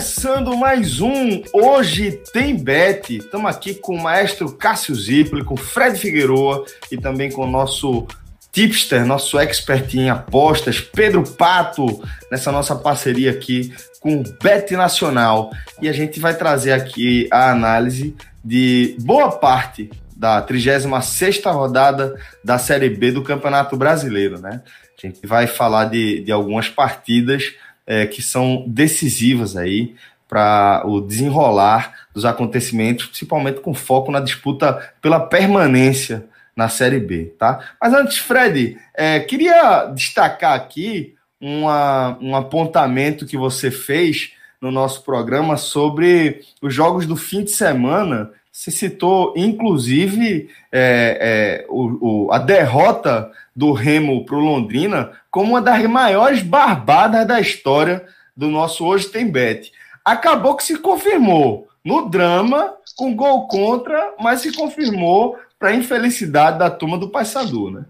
Começando mais um Hoje Tem Bet. Estamos aqui com o maestro Cássio Zipoli, com Fred Figueroa e também com o nosso tipster, nosso expert em apostas, Pedro Pato, nessa nossa parceria aqui com o Bet Nacional. E a gente vai trazer aqui a análise de boa parte da 36ª rodada da Série B do Campeonato Brasileiro, né? A gente vai falar de, de algumas partidas é, que são decisivas aí para o desenrolar dos acontecimentos, principalmente com foco na disputa pela permanência na Série B, tá? Mas antes, Fred, é, queria destacar aqui uma, um apontamento que você fez no nosso programa sobre os jogos do fim de semana. Você citou, inclusive, é, é, o, o, a derrota do Remo para o Londrina como uma das maiores barbadas da história do nosso Hoje Tem Bet. Acabou que se confirmou no drama, com gol contra, mas se confirmou para a infelicidade da turma do Paysandu, né?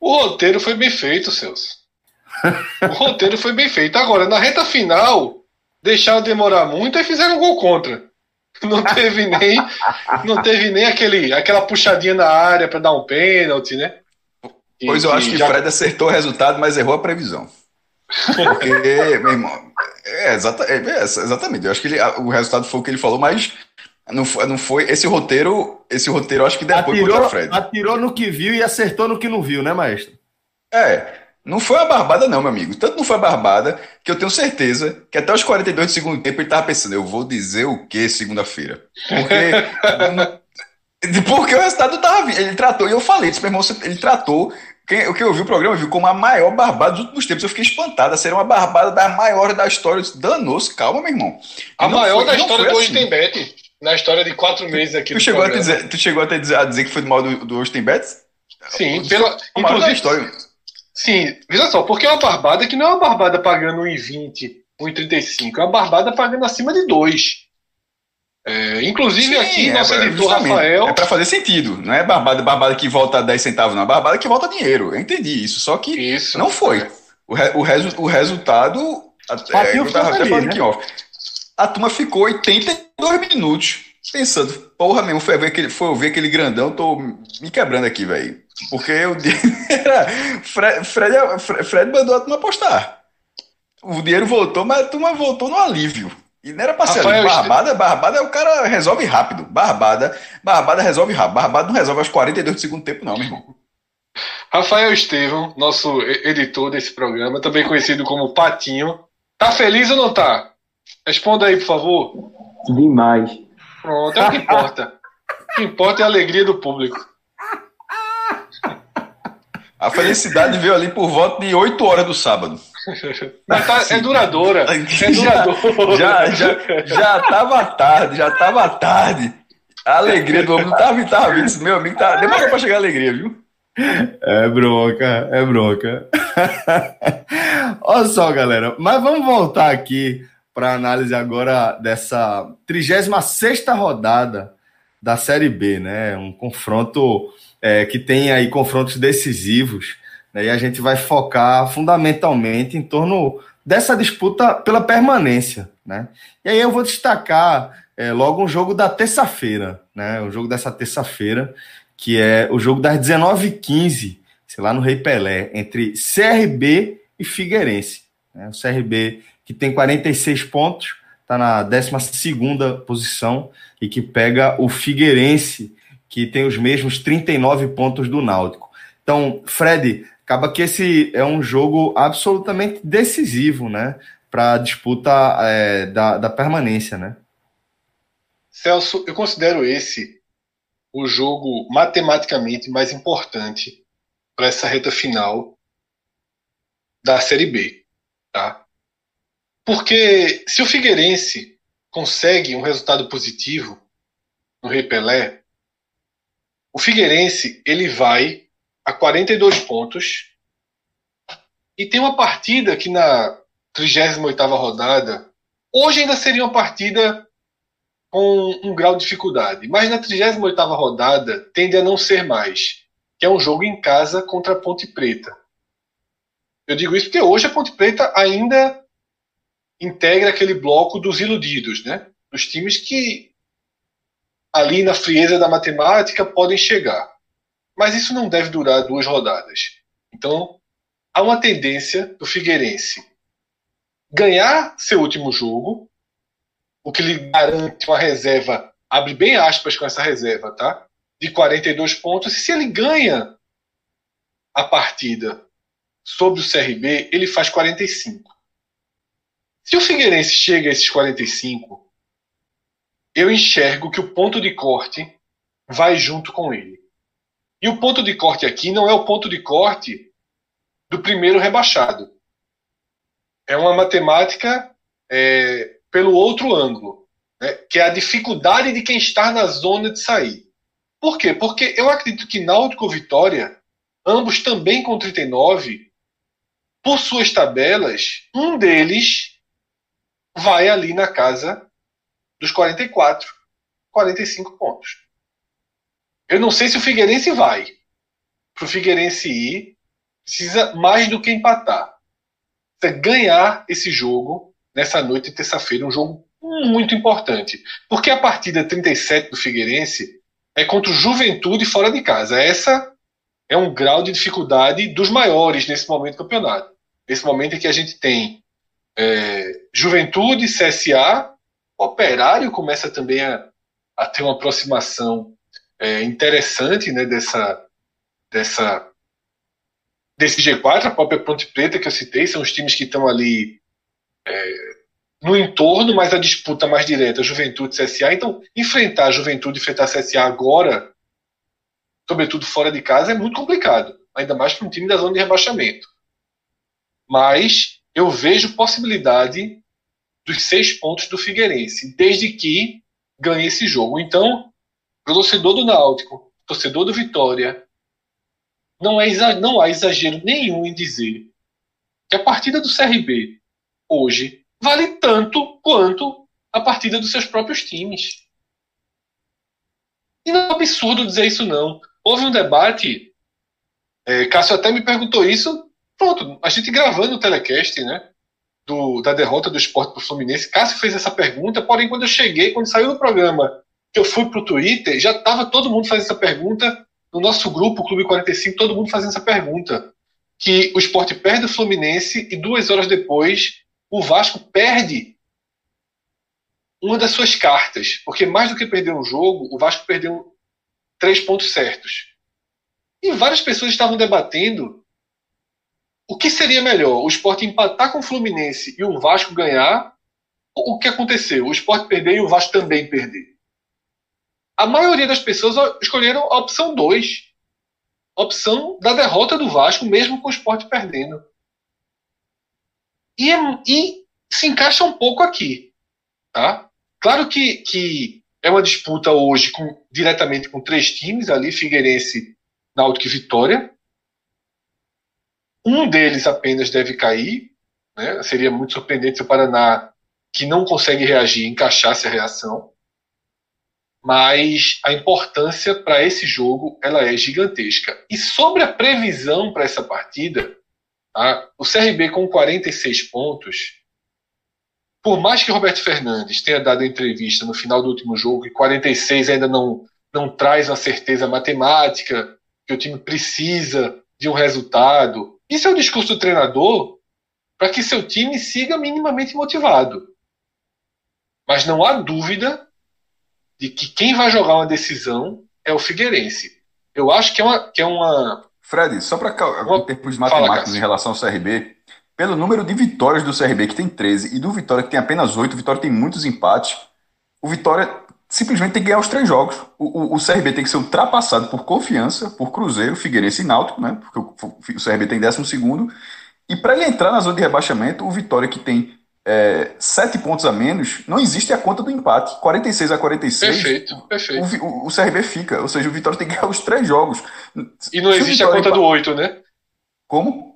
O roteiro foi bem feito, Celso. o roteiro foi bem feito. Agora, na reta final, deixaram demorar muito e fizeram gol contra. Não teve nem, não teve nem aquele, aquela puxadinha na área para dar um pênalti, né? Pois eu acho que já... Fred acertou o resultado, mas errou a previsão. Porque, meu irmão, é, exata, é, é, exatamente. Eu acho que ele, o resultado foi o que ele falou, mas não foi, não foi esse roteiro. Esse roteiro, eu acho que depois atirou, contra o Fred. Atirou no que viu e acertou no que não viu, né, maestro? É. Não foi uma barbada, não, meu amigo. Tanto não foi barbada que eu tenho certeza que até os 42 do segundo tempo ele tava pensando, eu vou dizer o que segunda-feira? Porque. porque o resultado tava. Ele tratou, e eu falei, disse, meu irmão, ele tratou quem, o que eu vi o programa, viu como a maior barbada dos últimos tempos. Eu fiquei espantada. Seria uma barbada da maior da história. Danou-se, calma, meu irmão. A maior foi, da história do assim. Ostenbet. Na história de quatro meses aqui tu chegou, a dizer, tu chegou até dizer, a dizer que foi do mal do, do Ostenbet? Sim, pela, da história. Sim, veja só, porque é uma barbada que não é uma barbada pagando 1,20, 1,35. É uma barbada pagando acima de 2. É, inclusive Sim, aqui, é, nosso é, editor Rafael. É para fazer sentido, não é barbada, barbada que volta a 10 centavos, não. É barbada que volta dinheiro. Eu entendi isso, só que isso, não foi. É. O, re, o, resu, o resultado. Até, eu tava até falando aqui, ó. A turma ficou 82 minutos pensando, porra mesmo, foi ver aquele, foi ver aquele grandão, tô me quebrando aqui, velho. Porque o era. Fred, Fred, Fred mandou a turma apostar. O dinheiro voltou, mas a turma voltou no alívio. E não era pra ser ali. Barbada, Barbada é o cara resolve rápido. Barbada, Barbada resolve rápido. Barbada não resolve aos 42 do segundo tempo, não, meu irmão. Rafael Estevam, nosso editor desse programa, também conhecido como Patinho. Tá feliz ou não tá? Responda aí, por favor. Demais. Pronto, é o que importa. o que importa é a alegria do público. A felicidade veio ali por volta de 8 horas do sábado. Mas tá, é duradoura. É duradoura. Já, já, já tava tarde, já tava tarde. A alegria do homem não tava, tava vindo. Meu amigo, tá, demorou pra chegar a alegria, viu? É bronca, é bronca. Olha só, galera. Mas vamos voltar aqui para análise agora dessa 36 rodada da Série B, né? Um confronto é, que tem aí confrontos decisivos né? E a gente vai focar fundamentalmente em torno dessa disputa pela permanência. Né? E aí eu vou destacar é, logo um jogo da terça-feira, né? o jogo dessa terça-feira, que é o jogo das 19h15, sei lá, no Rei Pelé, entre CRB e Figueirense. Né? O CRB que tem 46 pontos, está na 12 posição e que pega o Figueirense, que tem os mesmos 39 pontos do Náutico. Então, Fred, acaba que esse é um jogo absolutamente decisivo, né? Para a disputa é, da, da permanência, né? Celso, eu considero esse o jogo matematicamente mais importante para essa reta final da Série B, tá? Porque se o Figueirense consegue um resultado positivo no Rei Pelé, o Figueirense ele vai a 42 pontos e tem uma partida que na 38ª rodada hoje ainda seria uma partida com um grau de dificuldade, mas na 38ª rodada tende a não ser mais, que é um jogo em casa contra a Ponte Preta. Eu digo isso porque hoje a Ponte Preta ainda integra aquele bloco dos iludidos, né? Dos times que ali na frieza da matemática podem chegar. Mas isso não deve durar duas rodadas. Então, há uma tendência do Figueirense ganhar seu último jogo, o que lhe garante uma reserva, abre bem aspas com essa reserva, tá? De 42 pontos. E se ele ganha a partida sobre o CRB, ele faz 45. Se o Figueirense chega a esses 45, eu enxergo que o ponto de corte vai junto com ele. E o ponto de corte aqui não é o ponto de corte do primeiro rebaixado. É uma matemática é, pelo outro ângulo, né, que é a dificuldade de quem está na zona de sair. Por quê? Porque eu acredito que Náutico e Vitória, ambos também com 39, por suas tabelas, um deles vai ali na casa dos 44, 45 pontos. Eu não sei se o Figueirense vai. Para o Figueirense ir, precisa mais do que empatar. Precisa ganhar esse jogo nessa noite de terça-feira, um jogo muito importante. Porque a partida 37 do Figueirense é contra o Juventude fora de casa. Essa é um grau de dificuldade dos maiores nesse momento do campeonato. Nesse momento em que a gente tem é, Juventude, CSA, Operário começa também a, a ter uma aproximação é, interessante né, dessa, dessa, desse G4, a própria Ponte Preta que eu citei, são os times que estão ali é, no entorno, mas a disputa mais direta, Juventude e CSA. Então, enfrentar a Juventude enfrentar a CSA agora, sobretudo fora de casa, é muito complicado, ainda mais para um time da zona de rebaixamento. Mas eu vejo possibilidade dos seis pontos do Figueirense, desde que ganhe esse jogo. Então, para o torcedor do Náutico, torcedor do Vitória, não, é, não há exagero nenhum em dizer que a partida do CRB hoje vale tanto quanto a partida dos seus próprios times. E não é absurdo dizer isso, não. Houve um debate, é, Cássio até me perguntou isso, pronto, a gente gravando o telecast, né? Do, da derrota do esporte para o Fluminense. Cássio fez essa pergunta, porém, quando eu cheguei, quando saiu do programa, que eu fui para o Twitter, já estava todo mundo fazendo essa pergunta, no nosso grupo, Clube 45, todo mundo fazendo essa pergunta. Que o esporte perde o Fluminense e duas horas depois o Vasco perde uma das suas cartas. Porque mais do que perder um jogo, o Vasco perdeu três pontos certos. E várias pessoas estavam debatendo o que seria melhor, o esporte empatar com o Fluminense e o Vasco ganhar, o que aconteceu? O esporte perder e o Vasco também perder a maioria das pessoas escolheram a opção 2. A opção da derrota do Vasco, mesmo com o esporte perdendo. E, é, e se encaixa um pouco aqui. Tá? Claro que, que é uma disputa hoje com, diretamente com três times ali, Figueirense, Náutico e Vitória. Um deles apenas deve cair. Né? Seria muito surpreendente se o Paraná, que não consegue reagir, encaixasse a reação mas a importância para esse jogo ela é gigantesca. E sobre a previsão para essa partida, tá? o CRB com 46 pontos, por mais que Roberto Fernandes tenha dado a entrevista no final do último jogo e 46 ainda não, não traz uma certeza matemática, que o time precisa de um resultado, isso é o discurso do treinador para que seu time siga minimamente motivado. Mas não há dúvida de que quem vai jogar uma decisão é o Figueirense. Eu acho que é uma, que é uma Fred, só para em termos matemáticos em relação ao CRB, pelo número de vitórias do CRB, que tem 13, e do Vitória, que tem apenas 8, o Vitória tem muitos empates, o Vitória simplesmente tem que ganhar os três jogos. O, o, o CRB tem que ser ultrapassado por confiança, por Cruzeiro, Figueirense e Náutico, né? Porque o, o CRB tem 12 segundo. E para ele entrar na zona de rebaixamento, o Vitória, que tem é, sete pontos a menos, não existe a conta do empate. 46 a 46. Perfeito, perfeito. O, o, CRB fica. Ou seja, o Vitória tem que ganhar os três jogos. E não Se existe a conta empate... do 8, né? Como?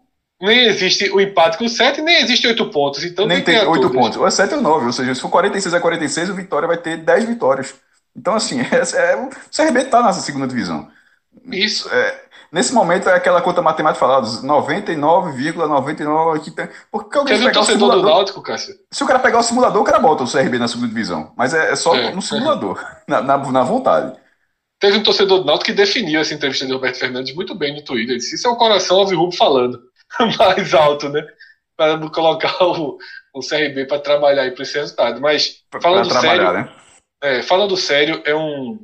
Nem existe o empate com 7, nem existe 8 pontos. Então nem tem 8 pontos. Ou é 7 ou 9. Ou seja, se for 46 a 46, o Vitória vai ter 10 vitórias. Então, assim, é, é, o CRB está nessa segunda divisão. Isso. É, nesse momento é aquela conta matemática falada, 99,99 aqui Porque alguém pegar o simulador, do Náutico, Cássio? Se o cara pegar o simulador, o cara bota o CRB na segunda divisão. Mas é, é só é. no simulador, na, na, na, vontade. Teve um torcedor do Náutico que definiu essa entrevista de Roberto Fernandes muito bem no Twitter. Ele disse: Isso é o coração alvirrubro falando mais alto, né? Para colocar o, o CRB para trabalhar aí para esse resultado. Mas falando sério, né? é, falando sério, é um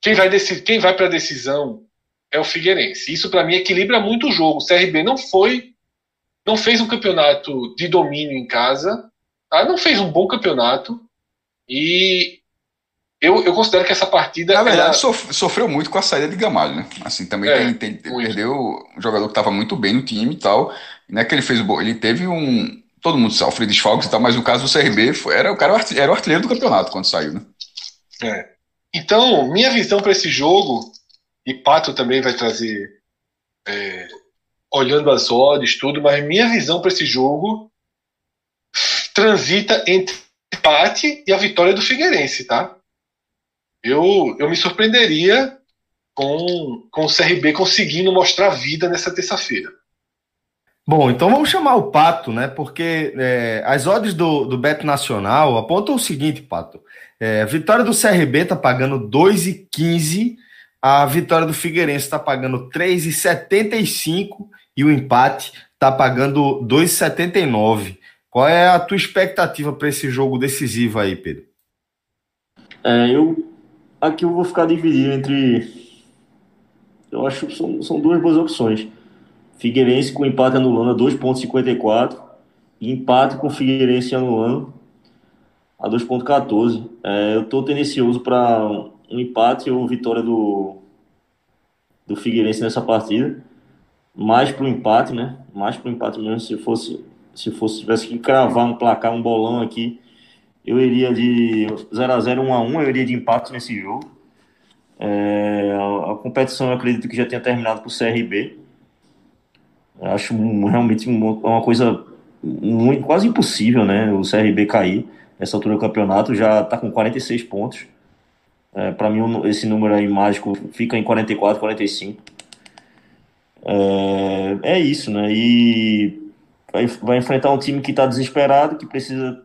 quem vai decidir, quem vai para a decisão é o Figueirense. Isso para mim equilibra muito o jogo. O CRB não foi, não fez um campeonato de domínio em casa, tá? não fez um bom campeonato e eu, eu considero que essa partida. Na verdade, ela... sofreu muito com a saída de Gamalho, né? Assim, também é, tem, tem, perdeu um jogador que estava muito bem no time e tal. Não é que ele fez o Ele teve um. Todo mundo sofre desfalques e tal, mas no caso do CRB, foi, era, o cara era o artilheiro do campeonato quando saiu, né? É. Então, minha visão para esse jogo e Pato também vai trazer, é, olhando as odds, tudo, mas minha visão para esse jogo transita entre empate e a vitória do Figueirense, tá? Eu, eu me surpreenderia com, com o CRB conseguindo mostrar vida nessa terça-feira. Bom, então vamos chamar o Pato, né? Porque é, as odds do, do Beto Nacional apontam o seguinte, Pato. É, a vitória do CRB tá pagando 2,15 a vitória do Figueirense está pagando 3,75 e o empate está pagando 2,79. Qual é a tua expectativa para esse jogo decisivo aí, Pedro? É, eu aqui eu vou ficar dividido entre eu acho que são, são duas boas opções. Figueirense com empate anulando a 2.54 e empate com Figueirense anulando a 2.14. É, eu estou tendencioso para um empate ou vitória do, do Figueirense nessa partida. Mais para o empate, né? Mais para o empate mesmo. Se fosse, se fosse, tivesse que cravar um placar, um bolão aqui, eu iria de 0 a 0 1 a 1 eu iria de empate nesse jogo. É, a, a, competição eu acredito que já tenha terminado para o CRB. Eu acho realmente uma, uma coisa muito, quase impossível, né? O CRB cair nessa altura do campeonato, já está com 46 pontos. É, para mim, esse número aí mágico fica em 44, 45. É, é isso, né? E vai, vai enfrentar um time que está desesperado, que precisa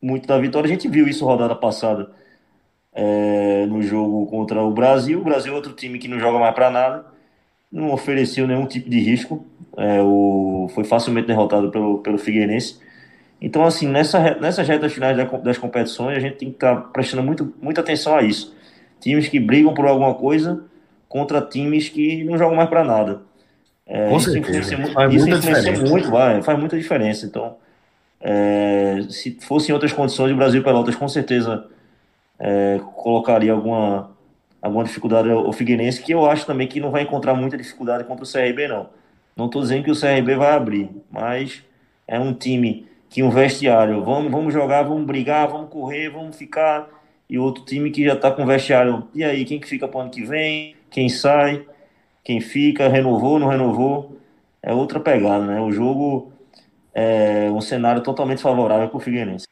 muito da vitória. A gente viu isso rodada passada é, no jogo contra o Brasil. O Brasil é outro time que não joga mais para nada, não ofereceu nenhum tipo de risco. É, o, foi facilmente derrotado pelo, pelo Figueirense. Então, assim, nessa, nessas retas finais das competições, a gente tem que estar tá prestando muito, muita atenção a isso times que brigam por alguma coisa contra times que não jogam mais para nada. É, isso influencia, faz isso influencia muito, vai, faz muita diferença. Então, é, se fosse em outras condições, o Brasil Pelotas com certeza é, colocaria alguma, alguma dificuldade ao Figueirense, que eu acho também que não vai encontrar muita dificuldade contra o CRB, não. Não estou dizendo que o CRB vai abrir, mas é um time que um vestiário, vamos, vamos jogar, vamos brigar, vamos correr, vamos ficar e outro time que já está com vestiário. E aí, quem que fica para o ano que vem? Quem sai? Quem fica? Renovou, não renovou? É outra pegada, né? O jogo é um cenário totalmente favorável para o Figueirense.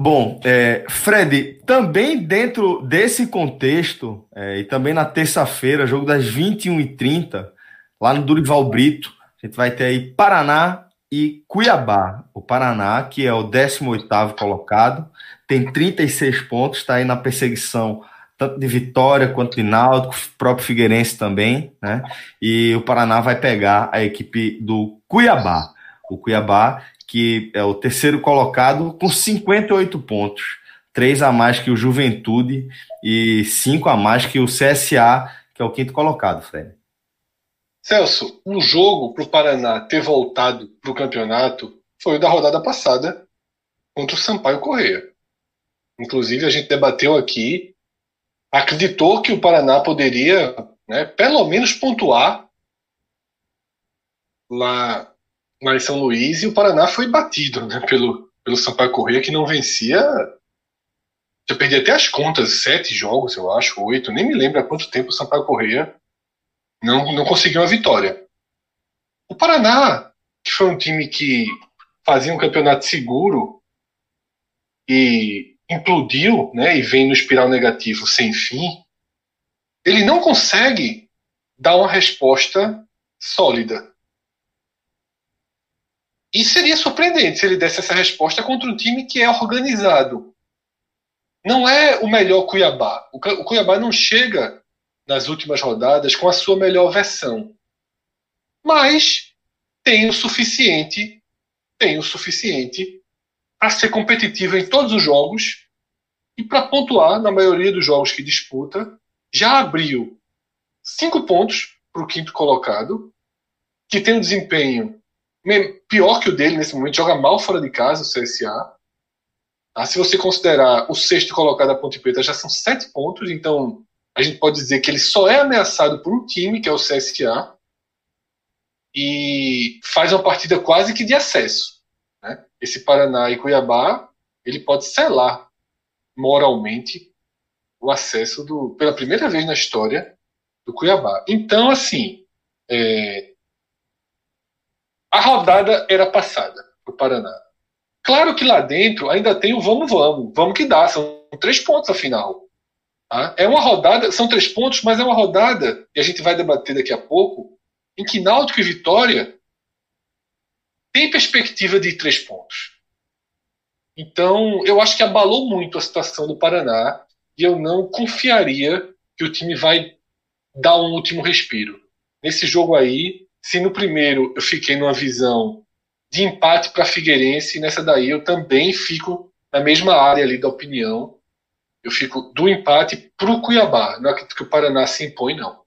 Bom, é, Fred, também dentro desse contexto, é, e também na terça-feira, jogo das 21h30, lá no Durival Brito, a gente vai ter aí Paraná e Cuiabá. O Paraná, que é o 18º colocado, tem 36 pontos, está aí na perseguição tanto de Vitória quanto de Náutico, próprio Figueirense também, né? E o Paraná vai pegar a equipe do Cuiabá. O Cuiabá, que é o terceiro colocado, com 58 pontos. Três a mais que o Juventude e cinco a mais que o CSA, que é o quinto colocado, Fred. Celso, um jogo para o Paraná ter voltado para o campeonato foi o da rodada passada contra o Sampaio Correia. Inclusive, a gente debateu aqui, acreditou que o Paraná poderia, né, pelo menos, pontuar lá, lá em São Luís, e o Paraná foi batido né, pelo, pelo Sampaio Correia, que não vencia. Já perdi até as contas, sete jogos, eu acho, oito, nem me lembro há quanto tempo o Sampaio Correia não, não conseguiu a vitória. O Paraná, que foi um time que fazia um campeonato seguro e implodiu, né, e vem no espiral negativo sem fim, ele não consegue dar uma resposta sólida. E seria surpreendente se ele desse essa resposta contra um time que é organizado. Não é o melhor Cuiabá. O Cuiabá não chega nas últimas rodadas com a sua melhor versão. Mas tem o suficiente, tem o suficiente para ser competitivo em todos os jogos e para pontuar na maioria dos jogos que disputa. Já abriu cinco pontos para o quinto colocado, que tem um desempenho pior que o dele nesse momento, joga mal fora de casa, o CSA. Ah, se você considerar o sexto colocado a Ponte Preta, já são sete pontos, então a gente pode dizer que ele só é ameaçado por um time, que é o CSA, e faz uma partida quase que de acesso. Né? Esse Paraná e Cuiabá, ele pode selar moralmente o acesso do, pela primeira vez na história do Cuiabá. Então, assim, é, a rodada era passada para o Paraná. Claro que lá dentro ainda tem o vamos, vamos, vamos que dá, são três pontos afinal. Tá? É uma rodada, são três pontos, mas é uma rodada, e a gente vai debater daqui a pouco, em que Náutico e Vitória tem perspectiva de três pontos. Então, eu acho que abalou muito a situação do Paraná e eu não confiaria que o time vai dar um último respiro. Nesse jogo aí, se no primeiro eu fiquei numa visão de empate para Figueirense, nessa daí eu também fico na mesma área ali da opinião eu fico do empate para o Cuiabá. Não acredito que o Paraná se impõe, não.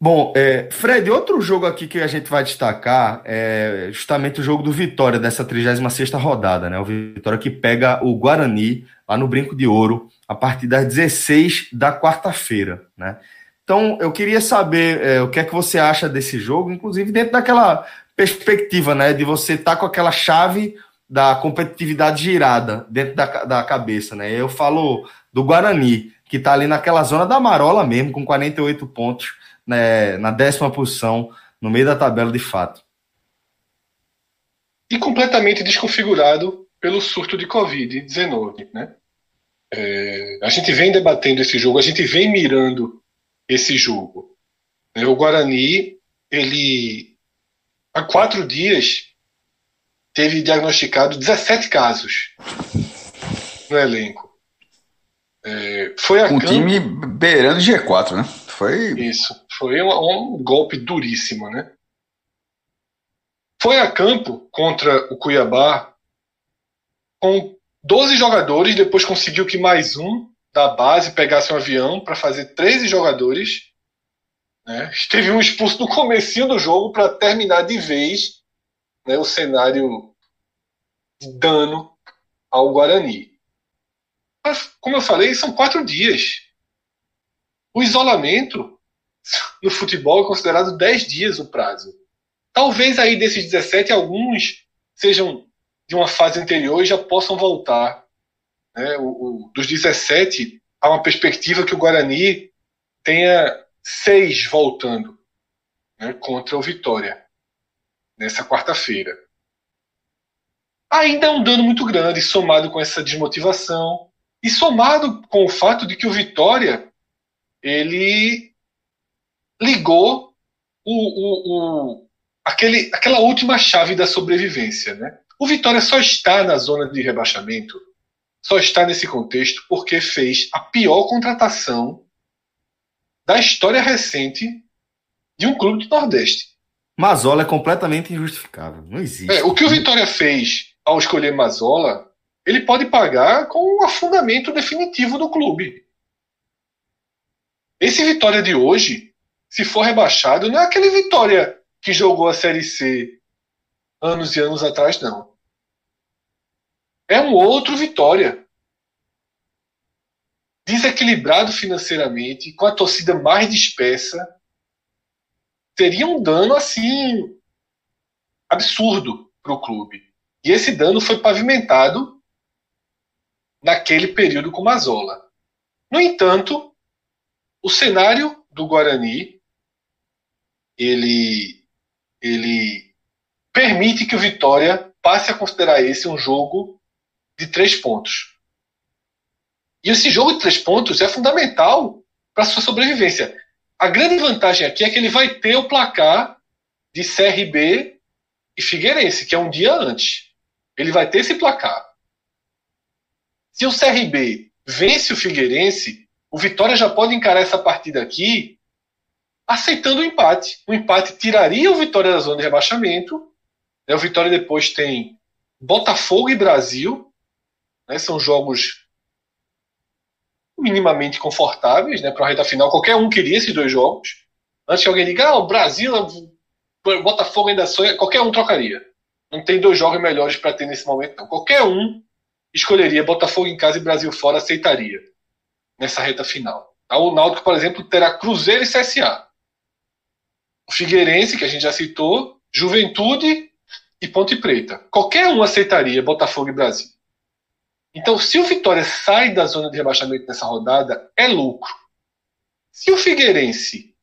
Bom, é, Fred, outro jogo aqui que a gente vai destacar é justamente o jogo do Vitória dessa 36 rodada, né? O Vitória que pega o Guarani lá no Brinco de Ouro a partir das 16 da quarta-feira, né? Então, eu queria saber é, o que é que você acha desse jogo, inclusive dentro daquela perspectiva, né, de você estar tá com aquela chave da competitividade girada dentro da, da cabeça, né? Eu falo do Guarani, que está ali naquela zona da marola mesmo, com 48 pontos, né, na décima posição, no meio da tabela de fato. E completamente desconfigurado pelo surto de Covid-19, né? É, a gente vem debatendo esse jogo, a gente vem mirando esse jogo. É, o Guarani, ele há quatro dias teve diagnosticado 17 casos no elenco. É, foi a um campo... time beirando G4, né? Foi... Isso, foi um, um, golpe duríssimo, né? Foi a campo contra o Cuiabá com 12 jogadores, depois conseguiu que mais um da base pegasse um avião para fazer 13 jogadores. Né? Teve um expulso no comecinho do jogo para terminar de vez né, o cenário de dano ao Guarani. Mas, como eu falei, são quatro dias. O isolamento no futebol é considerado 10 dias o prazo. Talvez aí desses 17, alguns sejam de uma fase anterior e já possam voltar. Né? O, o, dos 17, há uma perspectiva que o Guarani tenha seis voltando né, contra o Vitória nessa quarta-feira. Ainda é um dano muito grande, somado com essa desmotivação e somado com o fato de que o Vitória ele ligou o, o, o, aquele, aquela última chave da sobrevivência. Né? O Vitória só está na zona de rebaixamento, só está nesse contexto porque fez a pior contratação da história recente de um clube do Nordeste. Mazola é completamente injustificável. Não existe. É, o que o Vitória fez ao escolher Mazola, ele pode pagar com o afundamento definitivo do clube. Esse Vitória de hoje se for rebaixado, não é aquele Vitória que jogou a Série C anos e anos atrás, não. É um outro Vitória. Desequilibrado financeiramente, com a torcida mais dispersa, seria um dano assim absurdo para o clube. E esse dano foi pavimentado naquele período com Mazola. No entanto, o cenário do Guarani ele ele permite que o Vitória passe a considerar esse um jogo de três pontos. E esse jogo de três pontos é fundamental para sua sobrevivência. A grande vantagem aqui é que ele vai ter o placar de CRB e Figueirense, que é um dia antes. Ele vai ter esse placar. Se o CRB vence o Figueirense, o Vitória já pode encarar essa partida aqui aceitando o empate. O empate tiraria o Vitória da zona de rebaixamento. Né? O Vitória depois tem Botafogo e Brasil. Né? São jogos minimamente confortáveis né? para a reta final. Qualquer um queria esses dois jogos. Antes que alguém diga, ah, o Brasil, Botafogo ainda sonha, qualquer um trocaria. Não tem dois jogos melhores para ter nesse momento, não. Qualquer um escolheria Botafogo em casa e Brasil fora, aceitaria nessa reta final. Tá? O Náutico, por exemplo, terá Cruzeiro e CSA. O Figueirense, que a gente já citou, Juventude e Ponte Preta. Qualquer um aceitaria Botafogo e Brasil. Então, se o Vitória sai da zona de rebaixamento nessa rodada, é lucro. Se o Figueirense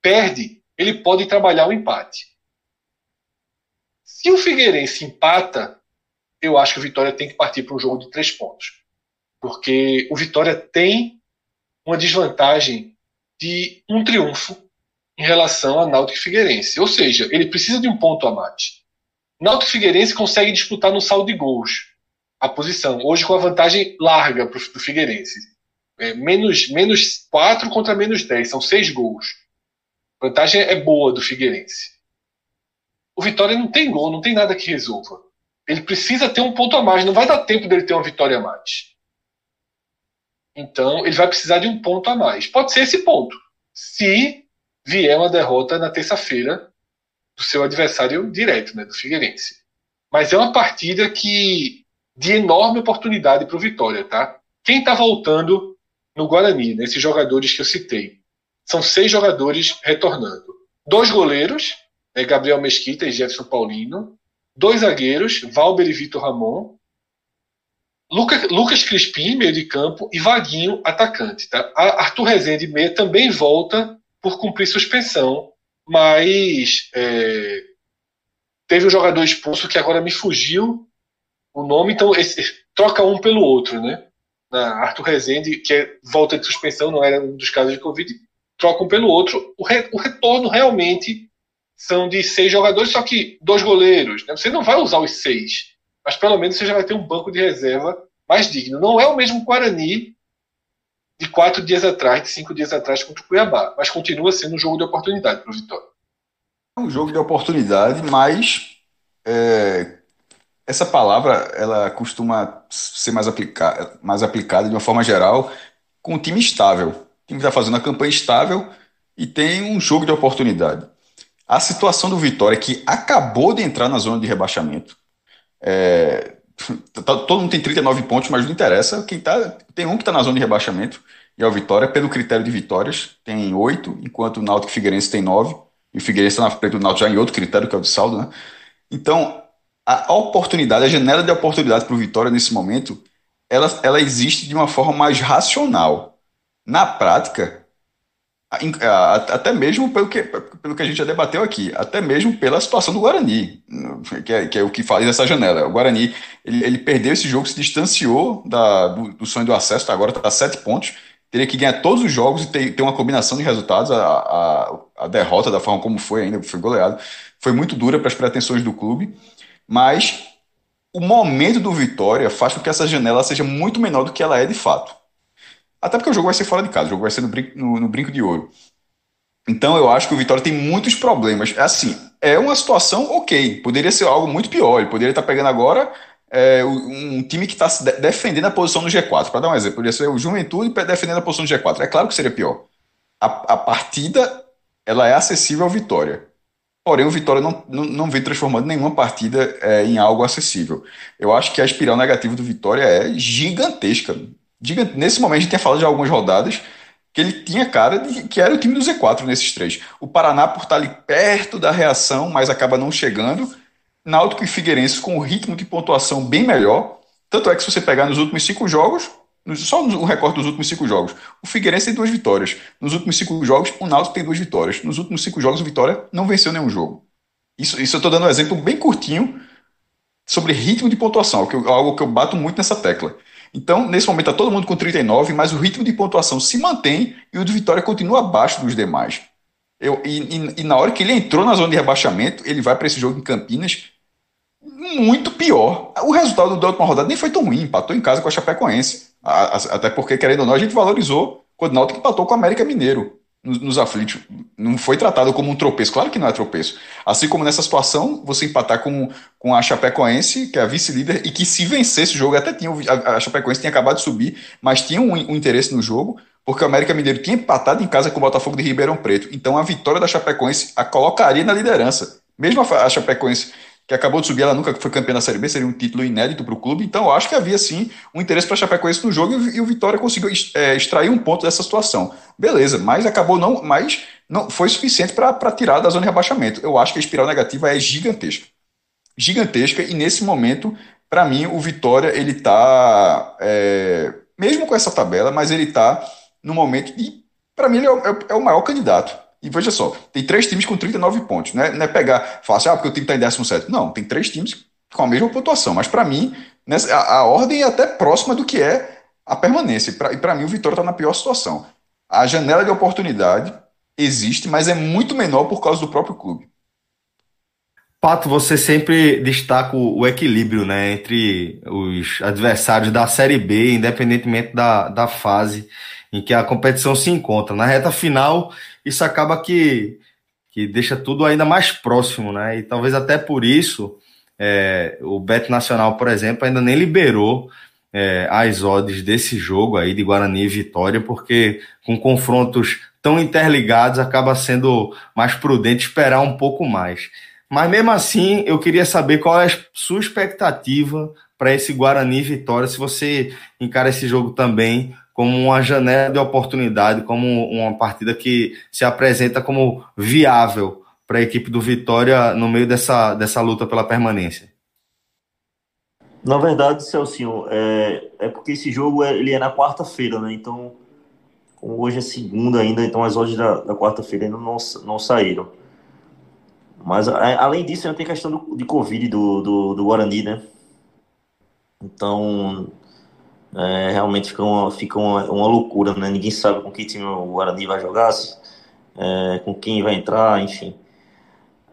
perde, ele pode trabalhar o um empate. Se o Figueirense empata, eu acho que o Vitória tem que partir para um jogo de três pontos. Porque o Vitória tem uma desvantagem de um triunfo em relação a Náutico Figueirense. Ou seja, ele precisa de um ponto a mais. Náutico Figueirense consegue disputar no saldo de gols a posição. Hoje com a vantagem larga para o Figueirense. É, menos, menos 4 contra menos 10. São 6 gols. A vantagem é boa do Figueirense. O Vitória não tem gol, não tem nada que resolva. Ele precisa ter um ponto a mais. Não vai dar tempo dele ter uma vitória a mais. Então, ele vai precisar de um ponto a mais. Pode ser esse ponto. Se vier uma derrota na terça-feira do seu adversário direto, né, do Figueirense. Mas é uma partida que de enorme oportunidade para o Vitória, tá? Quem está voltando no Guarani, nesses né, jogadores que eu citei, são seis jogadores retornando. Dois goleiros, né, Gabriel Mesquita e Jefferson Paulino, dois zagueiros, Valber e Vitor Ramon, Lucas, Lucas Crispim, meio de campo, e Vaguinho, atacante. Tá? Arthur Rezende, meia, também volta por cumprir suspensão, mas é, teve um jogador expulso que agora me fugiu o nome, então esse, troca um pelo outro, né? Na Arthur Rezende, que é volta de suspensão, não era um dos casos de Covid, troca um pelo outro. O, re, o retorno realmente são de seis jogadores, só que dois goleiros. Né? Você não vai usar os seis, mas pelo menos você já vai ter um banco de reserva mais digno. Não é o mesmo Guarani de quatro dias atrás, de cinco dias atrás contra o Cuiabá, mas continua sendo um jogo de oportunidade para o Vitória. É um jogo de oportunidade, mas é, essa palavra ela costuma ser mais, aplica mais aplicada de uma forma geral com um time estável. O time está fazendo a campanha estável e tem um jogo de oportunidade. A situação do Vitória, que acabou de entrar na zona de rebaixamento, é, Tá, todo mundo tem 39 pontos, mas não interessa. Quem tá, tem um que está na zona de rebaixamento, e é o Vitória, pelo critério de vitórias, tem 8, enquanto o Náutico e Figueirense tem 9, e o Figueirense está na frente do Náutico já em outro critério, que é o de saldo, né? Então, a oportunidade, a janela de oportunidade para o Vitória nesse momento, ela, ela existe de uma forma mais racional. Na prática, até mesmo pelo que, pelo que a gente já debateu aqui, até mesmo pela situação do Guarani, que é, que é o que faz essa janela. O Guarani ele, ele perdeu esse jogo, se distanciou da, do, do sonho do acesso, agora está a sete pontos. Teria que ganhar todos os jogos e ter, ter uma combinação de resultados. A, a, a derrota, da forma como foi ainda, foi goleado, foi muito dura para as pretensões do clube, mas o momento do Vitória faz com que essa janela seja muito menor do que ela é de fato. Até porque o jogo vai ser fora de casa, o jogo vai ser no brinco, no, no brinco de ouro. Então eu acho que o Vitória tem muitos problemas. É assim, é uma situação ok. Poderia ser algo muito pior. Ele poderia estar pegando agora é, um time que está defendendo a posição no G4. Para dar um exemplo, poderia ser o Juventude defendendo a posição no G4. É claro que seria pior. A, a partida ela é acessível ao Vitória. Porém, o Vitória não, não, não vem transformando nenhuma partida é, em algo acessível. Eu acho que a espiral negativa do Vitória é gigantesca. Gigante. Nesse momento, a gente tinha falado de algumas rodadas que ele tinha cara de que era o time do Z4 nesses três. O Paraná, por estar ali perto da reação, mas acaba não chegando. Náutico e Figueirense com um ritmo de pontuação bem melhor. Tanto é que se você pegar nos últimos cinco jogos, só o recorte dos últimos cinco jogos. O Figueirense tem duas vitórias. Nos últimos cinco jogos, o Náutico tem duas vitórias. Nos últimos cinco jogos, o Vitória não venceu nenhum jogo. Isso, isso eu estou dando um exemplo bem curtinho sobre ritmo de pontuação, que algo que eu bato muito nessa tecla. Então, nesse momento, está todo mundo com 39, mas o ritmo de pontuação se mantém e o do Vitória continua abaixo dos demais. Eu, e, e, e na hora que ele entrou na zona de rebaixamento, ele vai para esse jogo em Campinas muito pior. O resultado da última rodada nem foi tão ruim, empatou em casa com a Chapecoense. Até porque, querendo ou não, a gente valorizou quando o Náutico empatou com o América Mineiro nos, aflitos. Não foi tratado como um tropeço, claro que não é tropeço. Assim como nessa situação, você empatar com, com a Chapecoense, que é a vice-líder, e que se vencesse o jogo, até tinha a, a Chapecoense tinha acabado de subir, mas tinha um, um interesse no jogo, porque o América Mineiro tinha empatado em casa com o Botafogo de Ribeirão Preto. Então a vitória da Chapecoense a colocaria na liderança. Mesmo a Chapecoense que acabou de subir, ela nunca foi campeã da Série B, seria um título inédito para o clube. Então, eu acho que havia sim um interesse para a Chapecoense no jogo e, o Vitória conseguiu é, extrair um ponto dessa situação. Beleza, mas acabou não, mas não foi suficiente para tirar da zona de rebaixamento. Eu acho que a espiral negativa é gigantesca. Gigantesca, e nesse momento, para mim, o Vitória, ele está, é, mesmo com essa tabela, mas ele está no momento de, para mim, ele é o, é o maior candidato e veja só, tem três times com 39 pontos. Né? Não é pegar, falar assim, ah, porque o time está em 17. Não, tem três times com a mesma pontuação. Mas para mim, nessa, a, a, ordem é até próxima do que é a permanência. Pra, e para mim, o Vitória está na pior situação. A janela de oportunidade existe, mas é muito menor por causa do próprio clube. Pato, você sempre destaca o, o equilíbrio né, entre os adversários da Série B, independentemente da, da fase em que a competição se encontra. Na reta final, isso acaba que, que deixa tudo ainda mais próximo, né? E talvez até por isso é, o Bet Nacional, por exemplo, ainda nem liberou é, as odds desse jogo aí de Guarani e Vitória, porque com confrontos tão interligados acaba sendo mais prudente esperar um pouco mais. Mas mesmo assim, eu queria saber qual é a sua expectativa para esse Guarani e Vitória, se você encara esse jogo também como uma janela de oportunidade, como uma partida que se apresenta como viável para a equipe do Vitória no meio dessa, dessa luta pela permanência? Na verdade, Celcinho, é, é porque esse jogo é, ele é na quarta-feira, né? Então, como hoje é segunda ainda, então as odds da, da quarta-feira ainda não, não saíram. Mas, além disso, ainda tem questão do, de Covid do, do, do Guarani, né? Então, é, realmente fica, uma, fica uma, uma, loucura, né? Ninguém sabe com que time o Guarani vai jogar, é, com quem vai entrar, enfim.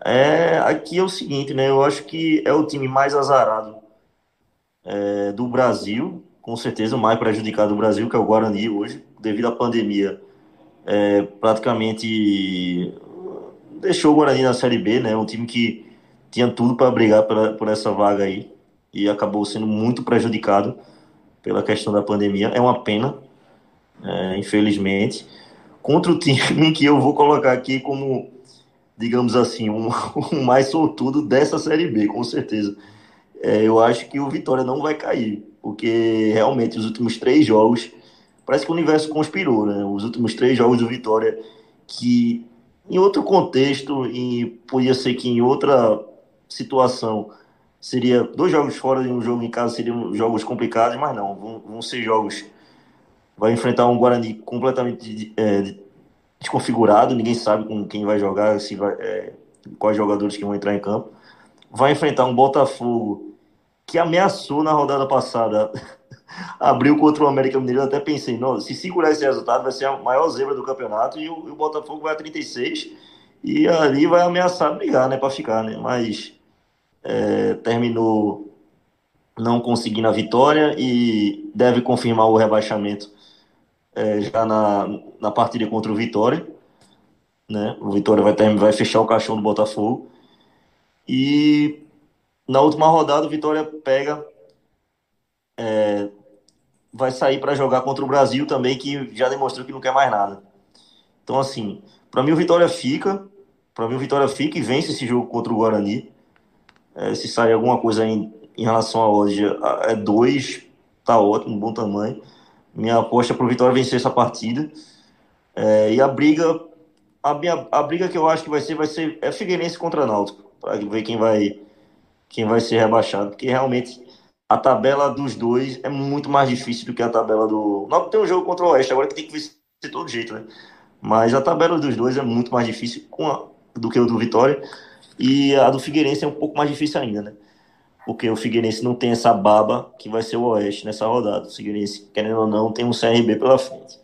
É, aqui é o seguinte, né? Eu acho que é o time mais azarado é, do Brasil, com certeza o mais prejudicado do Brasil, que é o Guarani hoje, devido à pandemia. É, praticamente deixou o Guarani na Série B, né? Um time que tinha tudo para brigar por, por essa vaga aí e acabou sendo muito prejudicado pela questão da pandemia. É uma pena, é, infelizmente. Contra o time que eu vou colocar aqui como, digamos assim, um, um mais sortudo dessa Série B, com certeza. É, eu acho que o Vitória não vai cair, porque realmente os últimos três jogos, parece que o universo conspirou, né? Os últimos três jogos do Vitória, que em outro contexto, e podia ser que em outra situação seria dois jogos fora e um jogo em casa seriam jogos complicados, mas não, vão, vão ser jogos. Vai enfrentar um Guarani completamente é, desconfigurado, ninguém sabe com quem vai jogar, se vai, é, quais jogadores que vão entrar em campo. Vai enfrentar um Botafogo que ameaçou na rodada passada, abriu contra o América Mineiro. Até pensei, não, se segurar esse resultado, vai ser a maior zebra do campeonato e o, o Botafogo vai a 36 e ali vai ameaçar brigar, né, para ficar, né? Mas é, terminou não conseguindo a vitória e deve confirmar o rebaixamento é, já na, na partida contra o Vitória. Né? O Vitória vai, ter, vai fechar o caixão do Botafogo. E na última rodada, o Vitória pega. É, vai sair para jogar contra o Brasil também, que já demonstrou que não quer mais nada. Então, assim, Para mim, o Vitória fica. Para mim, o Vitória fica e vence esse jogo contra o Guarani. É, se sair alguma coisa em, em relação a hoje, é dois, tá ótimo, bom tamanho. Minha aposta para o Vitória vencer essa partida. É, e a briga, a, minha, a briga que eu acho que vai ser, vai ser é Figueirense contra Náutico, para ver quem vai, quem vai ser rebaixado, porque realmente a tabela dos dois é muito mais difícil do que a tabela do. Náutico tem um jogo contra o Oeste, agora que tem que vencer de todo jeito, né? Mas a tabela dos dois é muito mais difícil a, do que o do Vitória. E a do Figueirense é um pouco mais difícil ainda, né? Porque o Figueirense não tem essa baba que vai ser o Oeste nessa rodada. O Figueirense, querendo ou não, tem um CRB pela frente.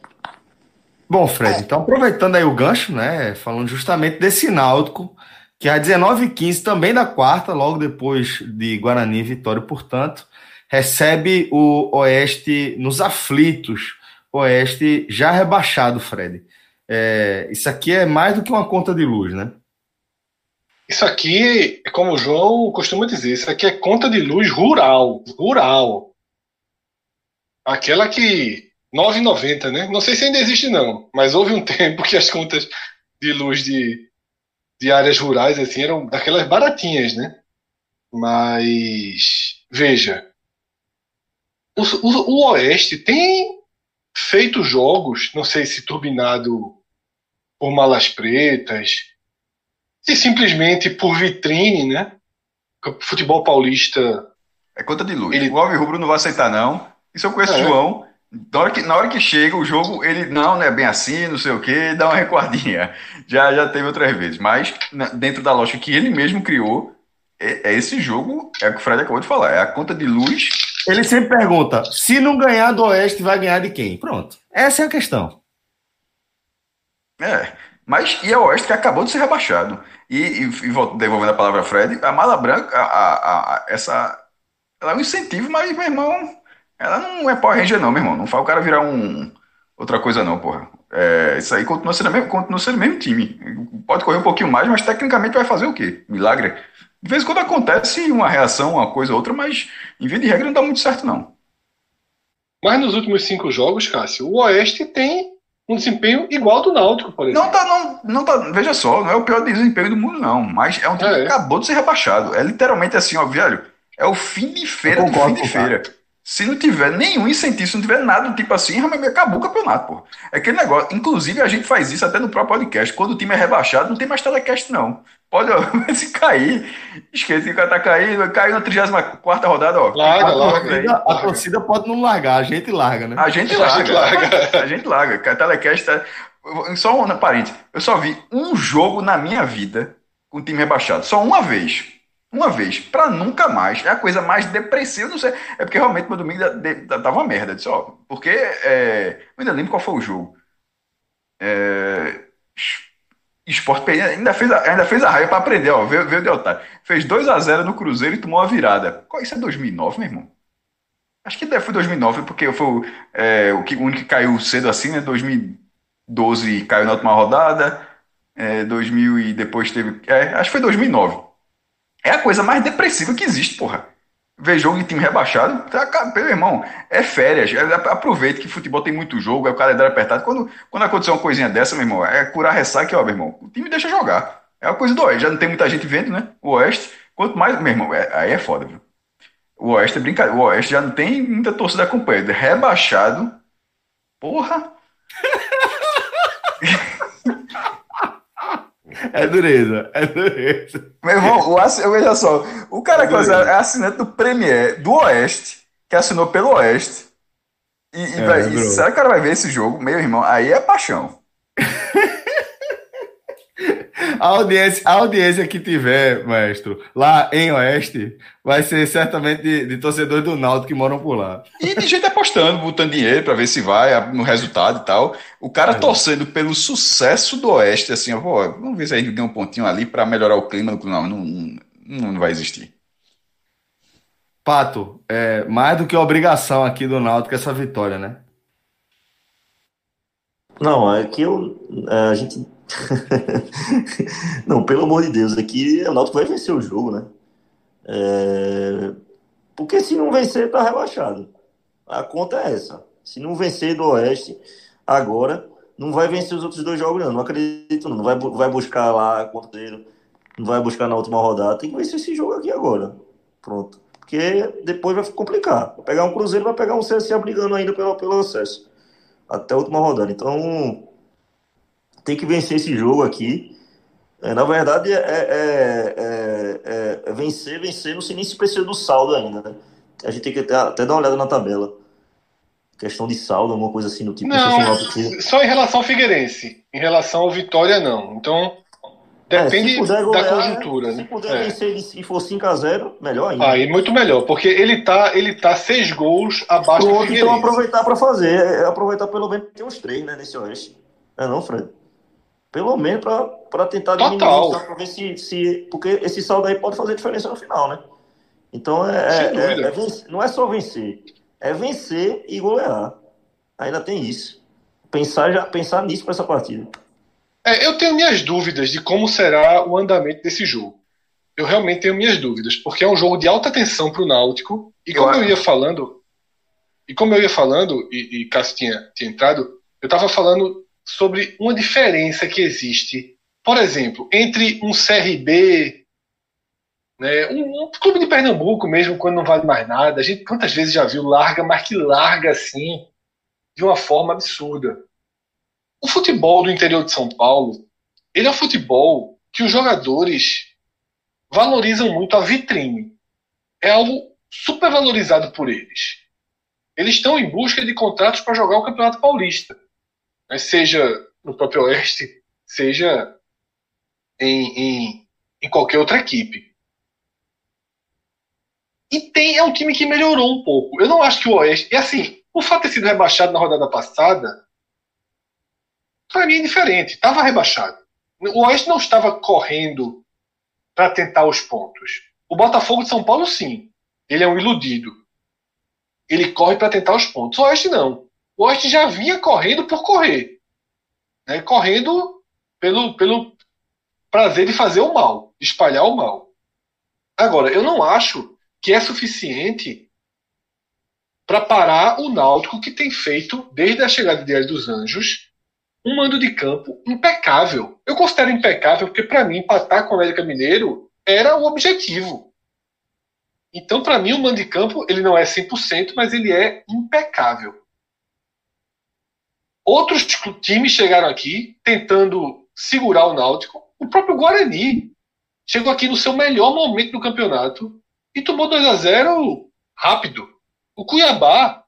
Bom, Fred, então aproveitando aí o gancho, né? Falando justamente desse Náutico, que a 19h15 também da quarta, logo depois de Guarani e Vitória, portanto, recebe o Oeste nos aflitos. Oeste já rebaixado, Fred. É, isso aqui é mais do que uma conta de luz, né? Isso aqui, como o João costuma dizer, isso aqui é conta de luz rural. Rural. Aquela que. 9,90, né? Não sei se ainda existe, não. Mas houve um tempo que as contas de luz de, de áreas rurais assim eram daquelas baratinhas, né? Mas. Veja. O, o, o Oeste tem feito jogos, não sei se turbinado por malas pretas, se simplesmente por vitrine, né? Futebol paulista. É conta de luz. Ele... O Alves Rubro não vai aceitar, não. Isso eu conheço é. o João. Na hora, que, na hora que chega o jogo, ele não, não é bem assim, não sei o que, dá uma recuadinha. Já, já teve outras vezes. Mas, dentro da lógica que ele mesmo criou, é, é esse jogo, é o que o Fred acabou de falar, é a conta de luz. Ele sempre pergunta: se não ganhar do Oeste, vai ganhar de quem? Pronto. Essa é a questão. É. Mas e a Oeste que acabou de ser rebaixado. E, e, e devolvendo a palavra a Fred, a mala branca, a, a, a, essa. Ela é um incentivo, mas, meu irmão, ela não é Power Ranger, não, meu irmão. Não faz o cara virar um. Outra coisa, não, porra. É, isso aí continua sendo, mesmo, continua sendo o mesmo time. Pode correr um pouquinho mais, mas tecnicamente vai fazer o quê? Milagre? De vez em quando acontece uma reação, uma coisa ou outra, mas em via de regra não dá muito certo, não. Mas nos últimos cinco jogos, Cássio, o Oeste tem um desempenho igual ao do Náutico, por exemplo. Não tá, não, não tá, veja só, não é o pior desempenho do mundo, não. Mas é um time é, que acabou de ser rebaixado. É literalmente assim, ó, velho. É o fim de feira do fim de feira. Se não tiver nenhum incentivo, se não tiver nada do tipo assim, acabou o campeonato, pô. É aquele negócio. Inclusive, a gente faz isso até no próprio podcast. Quando o time é rebaixado, não tem mais telecast, não. Pode, ó, se cair, esquece que o cara tá caindo, caiu na 34 rodada, ó. Larga, a, larga, torcida, a torcida pode não largar, a gente larga, né? A gente larga. A gente larga. a gente larga. A telecast tá. Só um parente. Eu só vi um jogo na minha vida com o time rebaixado. Só uma vez uma vez, para nunca mais. É a coisa mais depressiva, não sei. É porque realmente meu domingo tava uma merda. Disse, ó, porque é, eu ainda lembro qual foi o jogo. É, Esporte ainda fez, a, ainda fez a raiva para aprender, ó. Veio, veio de otário. Fez 2 a 0 no Cruzeiro e tomou a virada. Isso é 2009, meu irmão? Acho que deve foi 2009, porque foi é, o, que, o único que caiu cedo assim, né? 2012 caiu na última rodada. É, 2000 e depois teve. É, acho que foi 2009. É a coisa mais depressiva que existe, porra. Ver jogo de time rebaixado, tá, meu irmão, é férias. É, aproveite que futebol tem muito jogo, é o calendário apertado. Quando, quando acontecer uma coisinha dessa, meu irmão, é curar ressaca, ó, meu irmão. O time deixa jogar. É a coisa do Oeste. Já não tem muita gente vendo, né? O Oeste. Quanto mais, meu irmão, é, aí é foda, viu? O Oeste é brincadeira. O Oeste já não tem muita torcida acompanhada. Rebaixado. Porra. É dureza, é dureza. Meu irmão, o, veja só, o cara é que é assinante do Premier do Oeste, que assinou pelo Oeste. E, e, é, vai, e será que o cara vai ver esse jogo? Meu irmão, aí é paixão. A audiência, a audiência que tiver, mestre, lá em Oeste, vai ser certamente de, de torcedores do Náutico que moram por lá. E de gente apostando, botando dinheiro para ver se vai no resultado e tal. O cara é. torcendo pelo sucesso do Oeste, assim, ó, vamos ver se a gente ganha um pontinho ali para melhorar o clima. Não, não, não, não vai existir. Pato, é mais do que obrigação aqui do Náutico essa vitória, né? Não, é que eu, é, a gente não, pelo amor de Deus, aqui o Náutico vai vencer o jogo, né? É... Porque se não vencer, tá rebaixado. A conta é essa. Se não vencer do Oeste agora, não vai vencer os outros dois jogos, não. Não acredito, não. Vai, vai buscar lá ele, não vai buscar na última rodada. Tem que vencer esse jogo aqui agora. Pronto. Porque depois vai complicar. Vai pegar um Cruzeiro, vai pegar um CSA brigando ainda pelo, pelo acesso. Até a última rodada. Então, tem que vencer esse jogo aqui. É, na verdade, é, é, é, é, vencer, vencer, não sei nem se precisa do saldo ainda, né? A gente tem que até, até dar uma olhada na tabela. Questão de saldo, alguma coisa assim no tipo. Não, só em relação ao Figueirense. Em relação ao Vitória, não. Então, depende golear, da conjuntura. Se né? puder vencer e for 5x0, melhor ainda. Aí, muito melhor, porque ele tá, ele tá seis gols abaixo Pronto, do Figueirense. Então aproveitar para fazer. Aproveitar pelo menos ter uns três, né, nesse Oeste. É não, Fred? Pelo menos para tentar diminuir Total. para ver se, se. Porque esse saldo aí pode fazer diferença no final, né? Então é, é, é, não é só vencer, é vencer e golear. Ainda tem isso. Pensar, já, pensar nisso para essa partida. É, eu tenho minhas dúvidas de como será o andamento desse jogo. Eu realmente tenho minhas dúvidas, porque é um jogo de alta tensão para o Náutico. E como eu, eu ia falando, e como eu ia falando, e, e Cássio tinha, tinha entrado, eu estava falando sobre uma diferença que existe, por exemplo, entre um CRB, né, um, um, clube de Pernambuco mesmo, quando não vale mais nada. A gente quantas vezes já viu larga, mas que larga assim, de uma forma absurda. O futebol do interior de São Paulo, ele é um futebol que os jogadores valorizam muito a vitrine. É algo super valorizado por eles. Eles estão em busca de contratos para jogar o Campeonato Paulista né, seja no próprio Oeste, seja em, em, em qualquer outra equipe. E tem, é um time que melhorou um pouco. Eu não acho que o Oeste. E assim, o fato de ter sido rebaixado na rodada passada, para mim é diferente. Estava rebaixado. O Oeste não estava correndo para tentar os pontos. O Botafogo de São Paulo, sim. Ele é um iludido. Ele corre para tentar os pontos. O Oeste não. O Oeste já vinha correndo por correr. Né? Correndo pelo, pelo prazer de fazer o mal, de espalhar o mal. Agora, eu não acho que é suficiente para parar o Náutico que tem feito, desde a chegada de Hélio dos Anjos, um mando de campo impecável. Eu considero impecável porque, para mim, empatar com o América Mineiro era o objetivo. Então, para mim, o mando de campo ele não é 100%, mas ele é impecável. Outros times chegaram aqui tentando segurar o Náutico. O próprio Guarani chegou aqui no seu melhor momento do campeonato e tomou 2 a 0 rápido. O Cuiabá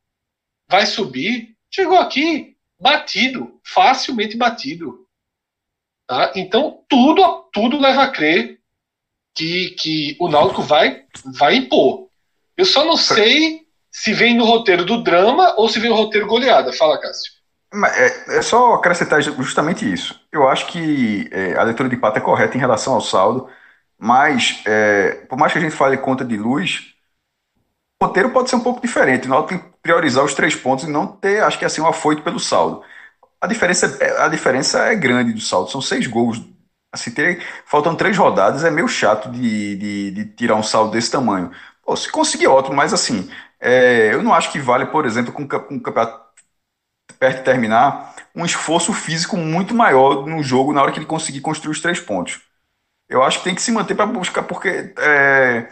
vai subir, chegou aqui batido, facilmente batido. Tá? Então tudo tudo leva a crer que, que o Náutico vai vai impor. Eu só não sei se vem no roteiro do drama ou se vem no roteiro goleada. Fala, Cássio. É, é, só acrescentar justamente isso. Eu acho que é, a leitura de pato é correta em relação ao saldo, mas é, por mais que a gente fale conta de luz, o roteiro pode ser um pouco diferente. Nós tem que priorizar os três pontos e não ter, acho que assim, um afoito pelo saldo. A diferença, é, a diferença é grande do saldo, são seis gols. Assim, ter, faltam três rodadas é meio chato de, de, de tirar um saldo desse tamanho. Pô, se conseguir, ótimo, mas assim, é, eu não acho que vale, por exemplo, com, com o campeonato perto de terminar, um esforço físico muito maior no jogo na hora que ele conseguir construir os três pontos. Eu acho que tem que se manter para buscar, porque é,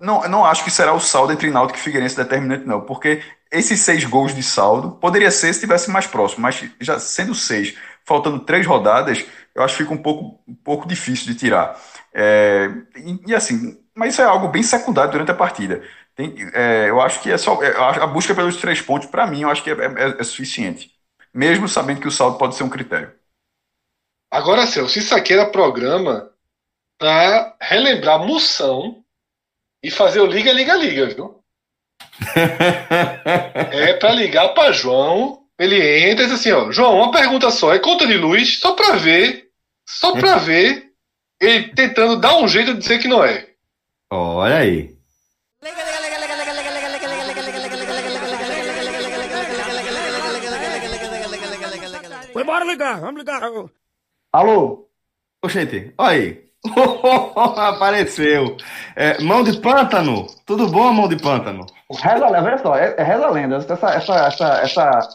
não, não acho que será o saldo entre Náutico e Figueirense determinante, não, porque esses seis gols de saldo poderia ser se estivesse mais próximo, mas já sendo seis, faltando três rodadas, eu acho que fica um pouco, um pouco difícil de tirar. É, e, e, assim, mas isso é algo bem secundário durante a partida. Tem, é, eu acho que é só é, a busca pelos três pontos, para mim, eu acho que é, é, é, suficiente. Mesmo sabendo que o saldo pode ser um critério. Agora, Celso, isso aqui era programa para relembrar moção e fazer o liga, liga, liga, viu? é para ligar para João. Ele entra e diz assim: ó, João, uma pergunta só, é conta de luz, só para ver, só para ver ele tentando dar um jeito de dizer que não é. Olha aí. Embora ligar, vamos ligar. Alô? Ô, gente, olha aí. Apareceu. É, mão de pântano. Tudo bom, mão de pântano? Reza lenda, olha só, é, é reza lenda. Essa, essa, essa, essa,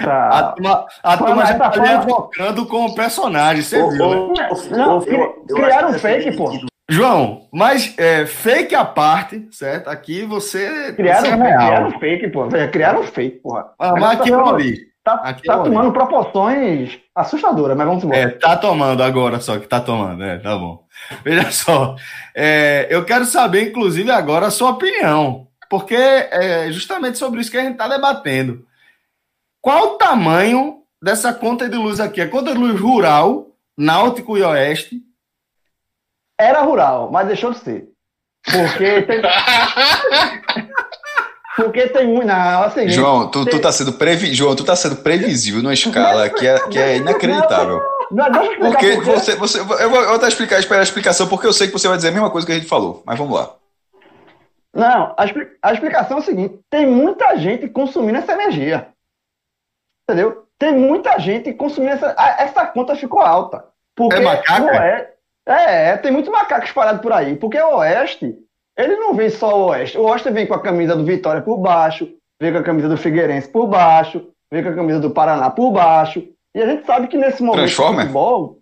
Tá. A turma, a turma já tá evocando como personagem, você viu, né? Não, criaram um fake, pô. João, mas é, fake à parte, certo? Aqui você. Criaram, você é criaram fake, pô. Criaram fake, porra. Ah, mas aqui eu li. Tá, aqui tá tomando proporções assustadoras, mas vamos embora. É, tá tomando agora só que tá tomando, é, tá bom. Veja só, é, eu quero saber, inclusive, agora a sua opinião, porque é justamente sobre isso que a gente tá debatendo. Qual o tamanho dessa conta de luz aqui? A conta de luz rural, náutico e oeste? Era rural, mas deixou de ser. Porque. Porque tem muito. Não, assim, João, tu, tem... tu tá sendo previ... João, tu tá sendo previsível numa escala que é, que é inacreditável. Não, não, porque você, você. Eu vou, até explicar, esperar a explicação, porque eu sei que você vai dizer a mesma coisa que a gente falou. Mas vamos lá. Não, a, a explicação é o seguinte: tem muita gente consumindo essa energia. Entendeu? Tem muita gente consumindo essa. Essa conta ficou alta. Porque é macaco? É, é, tem muito macaco espalhado por aí. Porque o Oeste ele não vem só o Oeste. O Oeste vem com a camisa do Vitória por baixo, vem com a camisa do Figueirense por baixo, vem com a camisa do Paraná por baixo. E a gente sabe que nesse momento Transforma? do futebol.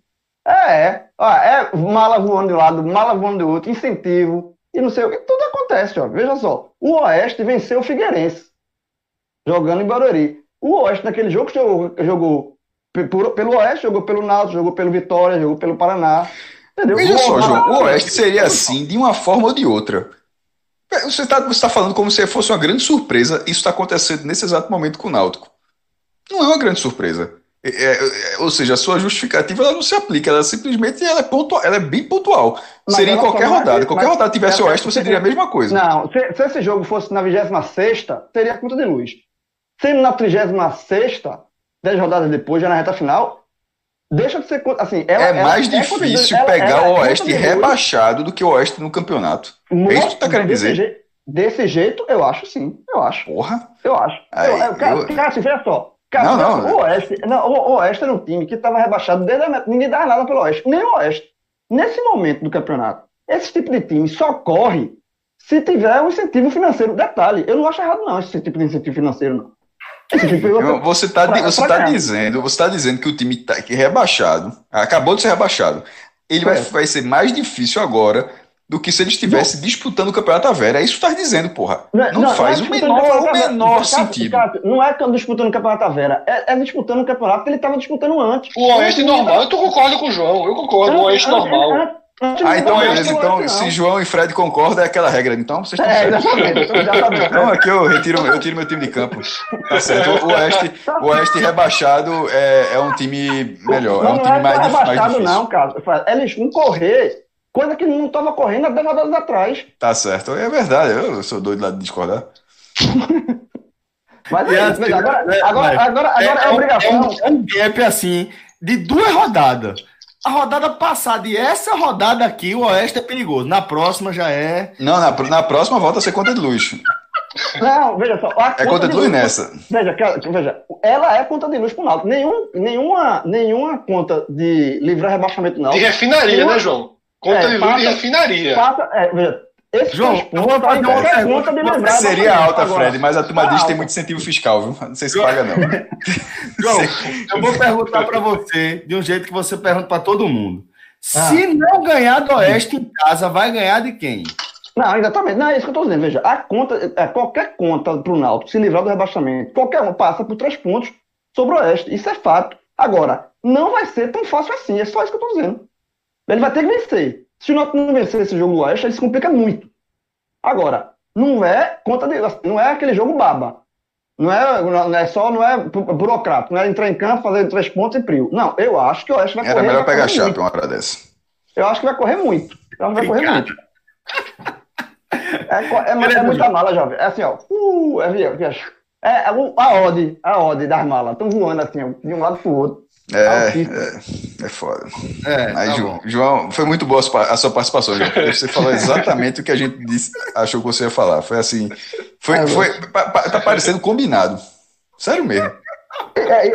É, é. é mala voando de um lado, mala voando do outro, incentivo, e não sei o que. Tudo acontece, ó. Veja só. O Oeste venceu o Figueirense, jogando em Barueri. O Oeste, naquele jogo, jogou, jogou pelo Oeste, jogou pelo Náutico, jogou pelo Vitória, jogou pelo Paraná. Entendeu? Veja só, João, o Oeste seria assim de uma forma ou de outra. Você está tá falando como se fosse uma grande surpresa. Isso está acontecendo nesse exato momento com o Náutico. Não é uma grande surpresa. É, é, é, ou seja, a sua justificativa ela não se aplica, ela simplesmente ela é, pontual, ela é bem pontual. Mas Seria em qualquer rodada. Qualquer rodada tivesse o Oeste, você diria a mesma coisa. Não, se, se, esse jogo fosse na 26, teria conta de luz. Sendo na 36, 10 rodadas depois, já na reta final, deixa de ser. Assim, ela, é mais ela, difícil ela, pegar ela, o Oeste rebaixado do que o Oeste no campeonato. é isso que tu tá querendo dizer? Je, desse jeito, eu acho sim. Eu acho. Porra. Eu acho. Aí, eu, eu, cara, eu... cara, assim, veja só. Cara, não, não, o Oeste, não, o Oeste era um time que estava rebaixado desde a, ninguém dava nada pelo Oeste, nem o Oeste. Nesse momento do campeonato, esse tipo de time só corre se tiver um incentivo financeiro. Detalhe, eu não acho errado não esse tipo de incentivo financeiro, não. Você está você tá dizendo, você tá dizendo que o time tá, que é rebaixado, acabou de ser rebaixado, ele vai, vai ser mais difícil agora do que se ele estivesse não. disputando o Campeonato Velha. É isso que tu tá dizendo, porra. Não, não, não faz não é o menor, o menor sentido. Não é disputando o Campeonato Vera, é, é disputando o campeonato que ele estava disputando antes. O Oeste normal, eu concordo com o João, eu concordo, o Oeste normal. Ah, então beleza. Então, se João e Fred concordam, é aquela regra. Então, vocês estão é, certos. Então, aqui eu retiro, eu tiro meu time de campo. Tá certo. O Oeste, o Oeste rebaixado é, é um time melhor. Não, é um time não é mais, rebaixado, mais difícil. não, cara. Eles vão correr, coisa que não estava correndo há 10 rodadas atrás. Tá certo. É verdade. Eu sou doido lá de discordar. Mas é, assim, agora, agora, agora, agora é, é obrigação. É um gap assim, de duas rodadas a rodada passada e essa rodada aqui, o Oeste é perigoso. Na próxima já é. Não, na, na próxima volta a ser conta de luz. Não, veja só. é conta de, de luz, nessa. Veja, veja, ela é conta de luz pro Náutico. Nenhum, nenhuma, nenhuma conta de livrar rebaixamento não. De refinaria, nenhuma, né, João? Conta é, de luz passa, de refinaria. Passa, é, veja, esse João, eu vou fazer uma pergunta de lembrar. Seria alta, agora. Fred, mas a turma diz que tem muito incentivo fiscal, viu? Não sei se paga, não. João, eu vou perguntar para você de um jeito que você pergunta para todo mundo. Ah. Se não ganhar do Oeste em casa, vai ganhar de quem? Não, exatamente. Não, é isso que eu estou dizendo. Veja, a conta, é, qualquer conta para o Náutico se livrar do rebaixamento, qualquer um passa por três pontos sobre o Oeste. Isso é fato. Agora, não vai ser tão fácil assim. É só isso que eu estou dizendo. Ele vai ter que vencer. Se o Náutico não vencer esse jogo do Oeste, ele se complica muito. Agora, não é conta de, não é aquele jogo baba. Não é, não é só, não é burocrático, não é entrar em campo, fazer três pontos e frio. Não, eu acho que o Oeste vai Era correr. Era melhor pegar chapa uma hora dessa. Eu acho que vai correr muito. Que vai correr muito. É, é, é, é muita mala, jovem. É assim, ó. Uh, é, é, é, a ode, a ode das malas. Estão voando assim, ó, de um lado pro outro. É, é, é, foda. É, Aí, tá João, João, foi muito boa a sua participação, João. Você falou exatamente o que a gente disse, achou que você ia falar. Foi assim. Foi, é, foi, tá parecendo combinado. Sério mesmo. É,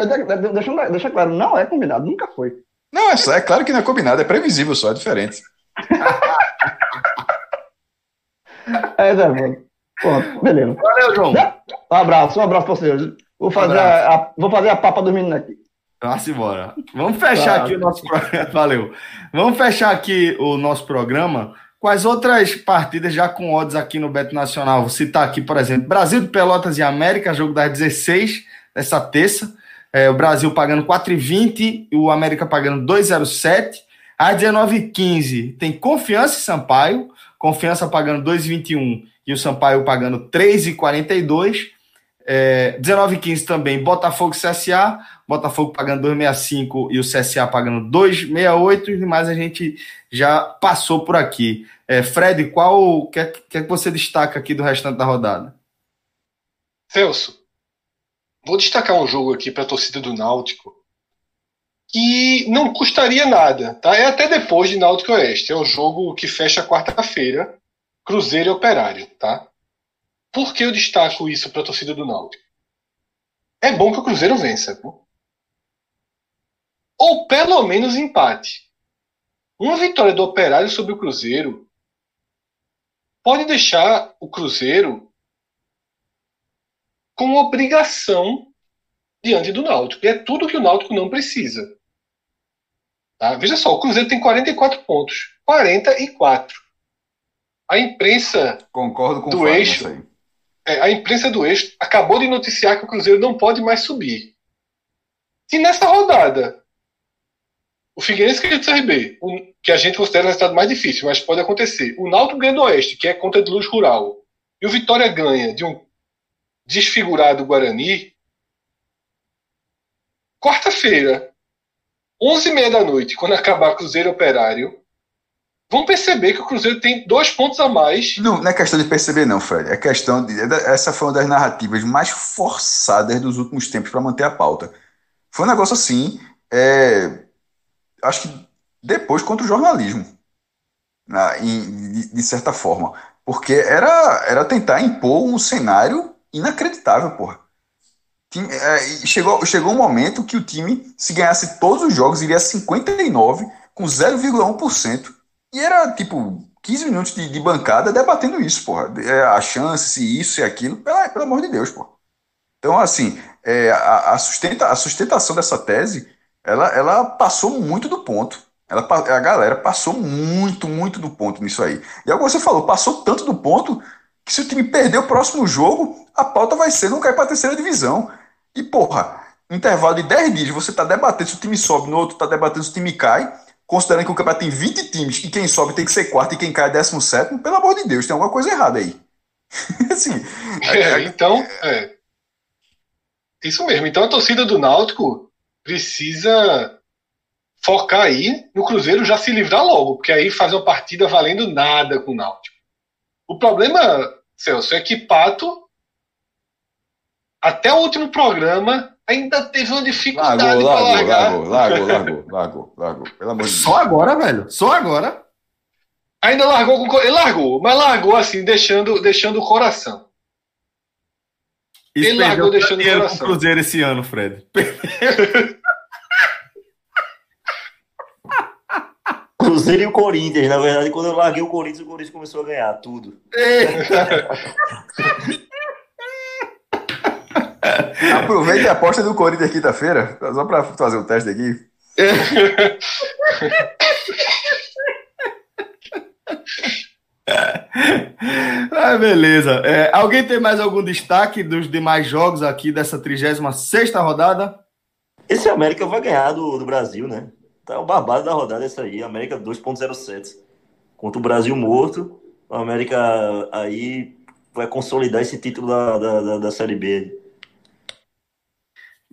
deixa, deixa claro, não é combinado, nunca foi. Não, é, só, é claro que não é combinado, é previsível só, é diferente. é, Zé, mano. Pronto, beleza. Valeu, João. Um abraço, um abraço pra vocês. Vou fazer, a, a, vou fazer a papa do menino aqui. Vamos embora. Vamos fechar tá. aqui o nosso programa. Valeu. Vamos fechar aqui o nosso programa com as outras partidas já com odds aqui no Beto Nacional. Vou citar aqui, por exemplo, Brasil de Pelotas e América, jogo das 16 dessa terça. É, o Brasil pagando 4,20 e o América pagando 2,07. Às 19h15 tem Confiança e Sampaio. Confiança pagando 2,21 e o Sampaio pagando 3,42. É, 19,15 também Botafogo e CSA. Botafogo pagando 2,65 e o CSA pagando 2,68. E mais a gente já passou por aqui. É, Fred, qual que, é, que é que você destaca aqui do restante da rodada? Celso, vou destacar um jogo aqui para a torcida do Náutico que não custaria nada, tá? É até depois de Náutico Oeste. É o jogo que fecha quarta-feira, Cruzeiro e Operário, tá? Por que eu destaco isso para a torcida do Náutico? É bom que o Cruzeiro vença, pô. ou pelo menos empate. Uma vitória do Operário sobre o Cruzeiro pode deixar o Cruzeiro com obrigação diante do Náutico. E é tudo que o Náutico não precisa. Tá? Veja só, o Cruzeiro tem 44 pontos. 44. A imprensa Concordo com do eixo. É, a imprensa do eixo acabou de noticiar que o Cruzeiro não pode mais subir. Se nessa rodada o Figueirense ganha do CRB, que a gente considera o resultado mais difícil, mas pode acontecer. O Náutico ganha do Oeste, que é contra de luz rural. E o Vitória ganha de um desfigurado Guarani. Quarta-feira, 11h30 da noite, quando acabar Cruzeiro Operário, vão perceber que o Cruzeiro tem dois pontos a mais. Não, não é questão de perceber, não, Fred. É questão de. É essa foi uma das narrativas mais forçadas dos últimos tempos para manter a pauta. Foi um negócio assim. É, acho que depois contra o jornalismo, na, em, de, de, certa forma. Porque era, era tentar impor um cenário inacreditável, porra. É, chegou, chegou um momento que o time, se ganhasse todos os jogos, iria a 59 com 0,1%. E era tipo 15 minutos de, de, bancada debatendo isso, porra. É, a chance, se isso e aquilo, pelo, pelo amor de Deus, porra. Então, assim, é, a, a, sustenta, a sustentação dessa tese, ela, ela passou muito do ponto. Ela, a galera passou muito, muito do ponto nisso aí. E agora você falou, passou tanto do ponto que se o time perder o próximo jogo, a pauta vai ser não cair para a terceira divisão. E, porra, intervalo de 10 dias, você está debatendo se o time sobe, no outro está debatendo se o time cai, considerando que o campeonato tem 20 times e quem sobe tem que ser quarto e quem cai é 17, pelo amor de Deus, tem alguma coisa errada aí. assim, é, é, então, é. Isso mesmo. Então a torcida do Náutico precisa focar aí no Cruzeiro já se livrar logo, porque aí faz uma partida valendo nada com o Náutico. O problema, Celso, é que Pato até o último programa, ainda teve uma dificuldade largou, para largar. Largou, largou, largou, largou, largou, pelo amor de Deus. Só agora, velho, só agora. Ainda largou, ele largou, mas largou assim, deixando, deixando o coração. Isso ele largou deixando o coração. Cruzeiro esse ano, Fred. Cruzeiro e o Corinthians, na verdade, quando eu larguei o Corinthians, o Corinthians começou a ganhar tudo. Aproveite a aposta do Corinthians quinta-feira, só para fazer o um teste aqui. ah, beleza. É, alguém tem mais algum destaque dos demais jogos aqui dessa 36 rodada? Esse América vai ganhar do, do Brasil, né? Tá o barbado da rodada esse aí. América 2.07. Contra o Brasil morto. O América aí vai consolidar esse título da, da, da, da Série B.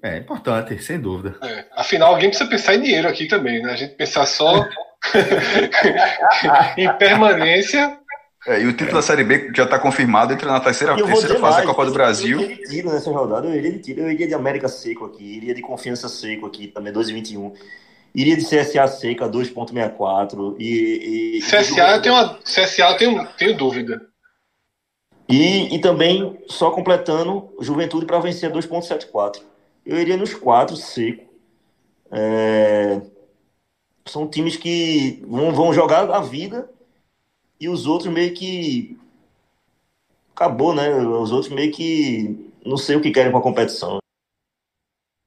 É importante, sem dúvida. É, afinal, alguém precisa pensar em dinheiro aqui também, né? A gente pensar só em permanência. É, e o título é. da Série B já está confirmado, entra na terceira, terceira fase da Copa do Brasil. Eu iria de tiro nessa rodada, eu iria de tiro, eu iria de América seco aqui, iria de confiança seco aqui também, 2021. Iria de CSA seca 2.64 e, e CSA eu tenho uma CSA eu tenho, tenho dúvida. E, e também só completando Juventude para vencer 2.74 eu iria nos quatro seco. É... São times que vão, vão jogar a vida e os outros meio que. Acabou, né? Os outros meio que não sei o que querem com a competição.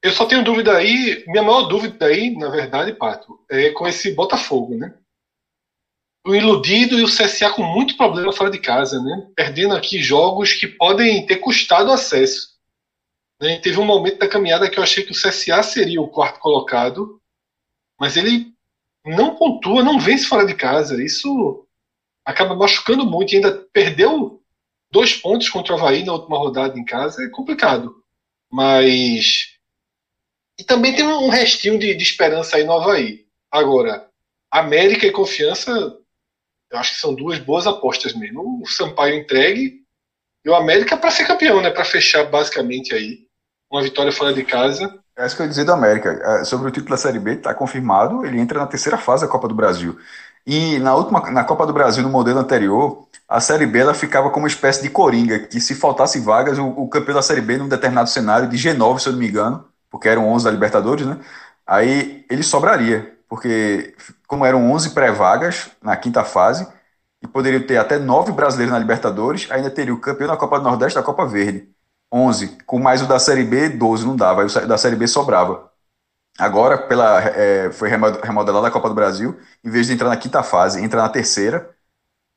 Eu só tenho dúvida aí, minha maior dúvida aí, na verdade, Pato, é com esse Botafogo, né? O iludido e o CSA com muito problema fora de casa, né? Perdendo aqui jogos que podem ter custado acesso. Né? Teve um momento da caminhada que eu achei que o CSA seria o quarto colocado, mas ele não pontua, não vence fora de casa. Isso acaba machucando muito e ainda perdeu dois pontos contra o Havaí na última rodada em casa. É complicado. Mas. E também tem um restinho de, de esperança aí no Havaí. Agora, América e Confiança, eu acho que são duas boas apostas mesmo. O Sampaio entregue e o América para ser campeão, né? Para fechar basicamente aí uma vitória fora de casa. É isso que eu ia dizer do América. É, sobre o título da Série B, está confirmado, ele entra na terceira fase da Copa do Brasil. E na última, na Copa do Brasil, no modelo anterior, a Série B ela ficava como uma espécie de coringa, que se faltasse vagas, o, o campeão da Série B, num determinado cenário, de G9, se eu não me engano, porque eram 11 da Libertadores, né? Aí ele sobraria, porque como eram 11 pré-vagas na quinta fase, e poderiam ter até nove brasileiros na Libertadores, ainda teria o campeão da Copa do Nordeste da Copa Verde. 11, com mais o da Série B, 12, não dava, aí o da Série B sobrava. Agora, pela, é, foi remodelada a Copa do Brasil, em vez de entrar na quinta fase, entra na terceira,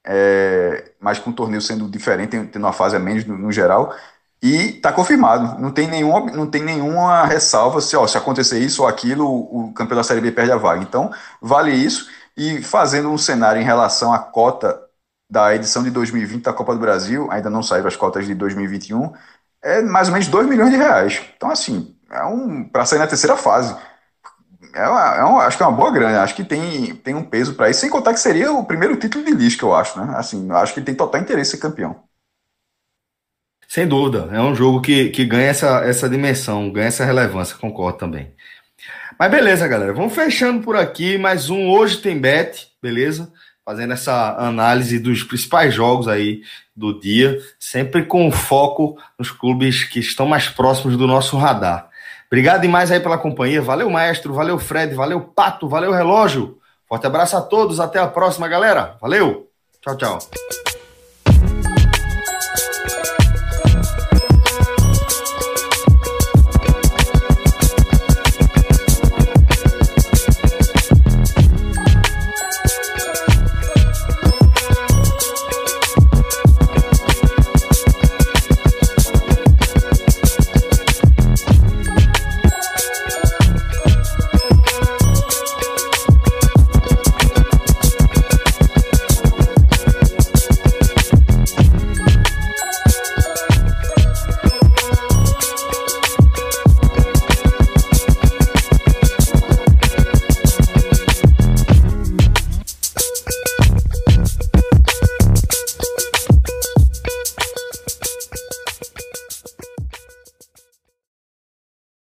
é, mas com o torneio sendo diferente, tendo uma fase a menos no, no geral, e está confirmado, não tem, nenhum, não tem nenhuma ressalva se, ó, se acontecer isso ou aquilo, o, o campeão da Série B perde a vaga. Então, vale isso, e fazendo um cenário em relação à cota da edição de 2020 da Copa do Brasil, ainda não saíram as cotas de 2021, é mais ou menos 2 milhões de reais. Então, assim, é um para sair na terceira fase. É, uma, é uma, acho que é uma boa grana, acho que tem, tem um peso para isso, sem contar que seria o primeiro título de lixo, eu acho, né? Assim, acho que tem total interesse ser campeão. Sem dúvida, é um jogo que, que ganha essa, essa dimensão, ganha essa relevância, concordo também. Mas beleza, galera, vamos fechando por aqui, mais um Hoje Tem Bet, beleza? Fazendo essa análise dos principais jogos aí do dia, sempre com foco nos clubes que estão mais próximos do nosso radar. Obrigado demais aí pela companhia. Valeu, maestro. Valeu, Fred. Valeu, Pato. Valeu, relógio. Forte abraço a todos. Até a próxima, galera. Valeu. Tchau, tchau.